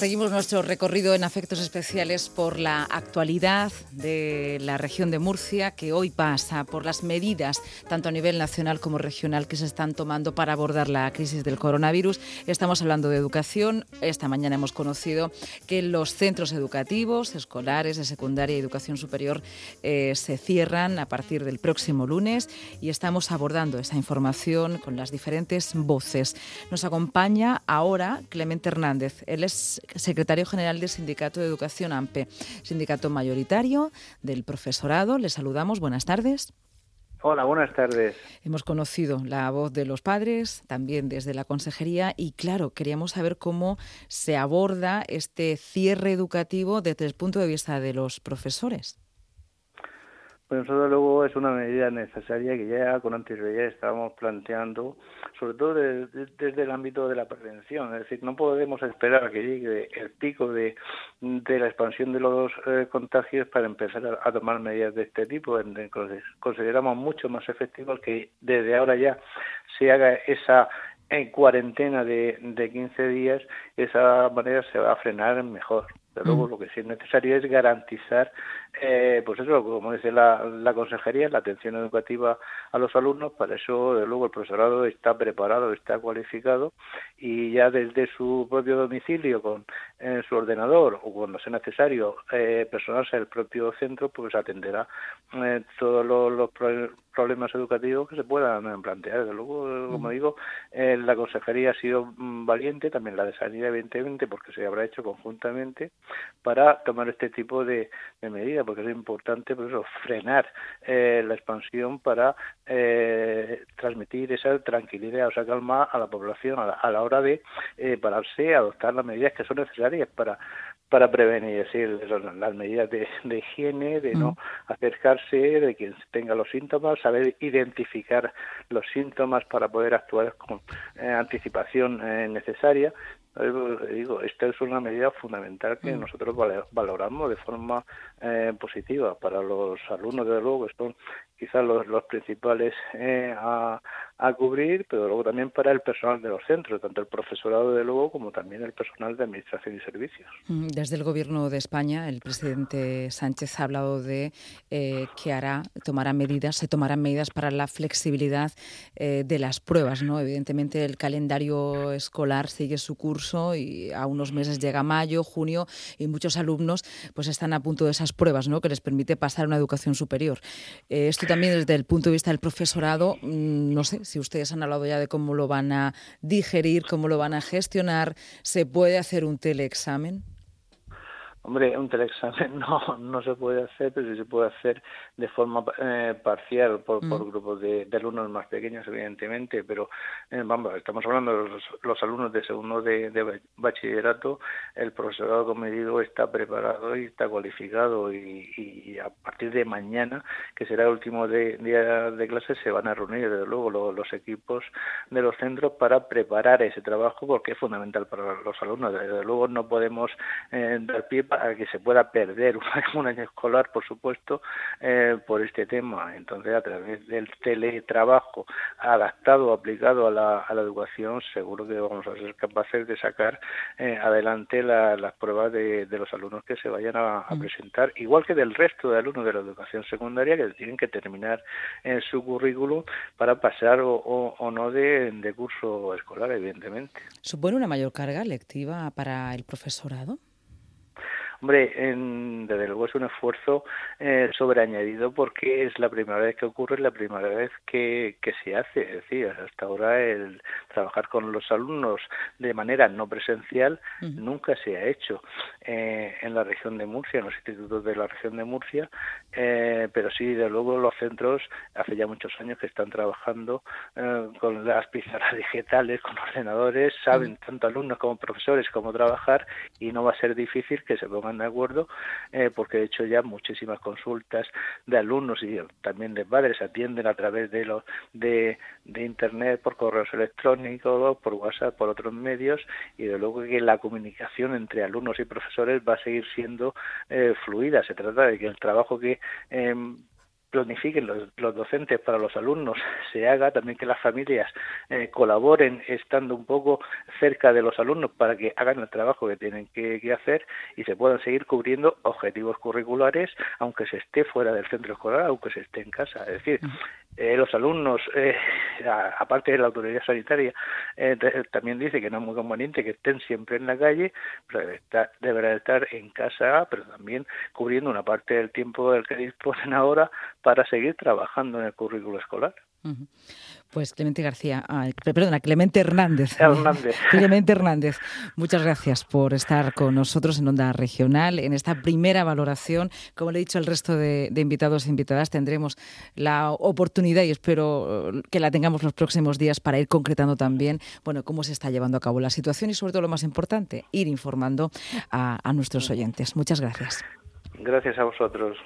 Seguimos nuestro recorrido en afectos especiales por la actualidad de la región de Murcia, que hoy pasa por las medidas, tanto a nivel nacional como regional, que se están tomando para abordar la crisis del coronavirus. Estamos hablando de educación. Esta mañana hemos conocido que los centros educativos, escolares, de secundaria y educación superior, eh, se cierran a partir del próximo lunes y estamos abordando esa información con las diferentes voces. Nos acompaña ahora Clemente Hernández. Él es secretario general del Sindicato de Educación AMPE, sindicato mayoritario del profesorado. Le saludamos. Buenas tardes. Hola, buenas tardes. Hemos conocido la voz de los padres, también desde la consejería, y claro, queríamos saber cómo se aborda este cierre educativo desde el punto de vista de los profesores. Pues nosotros luego es una medida necesaria que ya con anterioridad estábamos planteando, sobre todo desde, el ámbito de la prevención. Es decir, no podemos esperar a que llegue el pico de, la expansión de los eh, contagios para empezar a, tomar medidas de este tipo. Entonces, consideramos mucho más efectivo que desde ahora ya se haga esa en cuarentena de, de 15 días, esa manera se va a frenar mejor. Pero luego mm. lo que sí es necesario es garantizar eh, pues eso, como dice la, la, consejería, la atención educativa a los alumnos, para eso, de luego, el profesorado está preparado, está cualificado y ya desde su propio domicilio, con eh, su ordenador o cuando sea necesario eh, personarse al propio centro, pues atenderá eh, todos los, problemas educativos que se puedan plantear. Desde luego, como digo, la consejería ha sido mm, valiente, también la de Sanidad, evidentemente, porque se habrá hecho conjuntamente para tomar este tipo de medidas porque es importante pues frenar eh, la expansión para eh, transmitir esa tranquilidad, o esa calma a la población a la, hora de eh, pararse, adoptar las medidas que son necesarias para para prevenir, es decir, las medidas de, higiene, de no mm. acercarse, de quien tenga los síntomas, saber identificar los síntomas para poder actuar con anticipación necesaria digo, esta es una medida fundamental que mm. nosotros valoramos de forma eh, positiva para los alumnos, desde luego, que son quizás los, los principales eh, a, a, cubrir, pero luego también para el personal de los centros, tanto el profesorado de luego como también el personal de administración y servicios. Mm, desde el Gobierno de España, el presidente Sánchez ha hablado de eh, que hará, tomará medidas, se tomarán medidas para la flexibilidad eh, de las pruebas. ¿no? Evidentemente, el calendario escolar sigue su curso y a unos meses llega mayo, junio y muchos alumnos pues están a punto de esas pruebas ¿no? que les permite pasar a una educación superior. esto también desde el punto de vista del profesorado, mm, no sé si ustedes han hablado ya de cómo lo van a digerir, cómo lo van a gestionar. ¿Se puede hacer un teleexamen? Hombre, un teleexamen no, no se puede hacer, pero sí se puede hacer de forma eh, parcial por, por mm. grupos de, alumnos más pequeños, evidentemente, pero eh, vamos, estamos hablando de los, alumnos de segundo de, bachillerato, el profesorado, como digo, está preparado y está cualificado y, a partir de mañana, que será el último día de clase, se van a reunir, desde luego, los, equipos de los centros para preparar ese trabajo porque es fundamental para los alumnos. Desde luego no podemos eh, dar pie para que se pueda perder un, año escolar, por supuesto, eh, por este tema. Entonces, a través del teletrabajo adaptado, aplicado a la, a la educación, seguro que vamos a ser capaces de sacar eh, adelante las pruebas de, los alumnos que se vayan a, mm. presentar, igual que del resto de alumnos de la educación secundaria que tienen que terminar en su currículum para pasar o, no de, de curso escolar, evidentemente. ¿Supone una mayor carga lectiva para el profesorado? Hombre, en, desde luego es un esfuerzo eh, sobreañadido porque es la primera vez que ocurre, la primera vez que, que se hace. Es decir, hasta ahora el trabajar con los alumnos de manera no presencial nunca se ha hecho eh, en la región de Murcia, en los institutos de la región de Murcia, eh, pero sí, de luego los centros hace ya muchos años que están trabajando eh, con las pizarras digitales, con ordenadores, saben tanto alumnos como profesores cómo trabajar y no va a ser difícil que se pongan de acuerdo, eh, porque he hecho ya muchísimas consultas de alumnos y también de padres atienden a través de los de, de internet, por correos electrónicos, por WhatsApp, por otros medios, y de luego que la comunicación entre alumnos y profesores va a seguir siendo eh, fluida. Se trata de que el trabajo que em, planifiquen los, los, docentes para los alumnos se haga, también que las familias eh, colaboren estando un poco cerca de los alumnos para que hagan el trabajo que tienen que, hacer y se puedan seguir cubriendo objetivos curriculares aunque se esté fuera del centro escolar, aunque se esté en casa. Es decir, eh, los alumnos, eh, aparte de la autoridad sanitaria, eh, también dice que no es muy conveniente que estén siempre en la calle, pero deberá estar en casa, pero también cubriendo una parte del tiempo del que disponen ahora para seguir trabajando en el currículo escolar. Pues Clemente García, perdona, Clemente Hernández. Hernández. Clemente Hernández, muchas gracias por estar con nosotros en Onda Regional en esta primera valoración. Como le he dicho al resto de, invitados e invitadas, tendremos la oportunidad y espero que la tengamos los próximos días para ir concretando también, bueno, cómo se está llevando a cabo la situación y sobre todo lo más importante, ir informando a nuestros oyentes. Muchas gracias. Gracias a vosotros.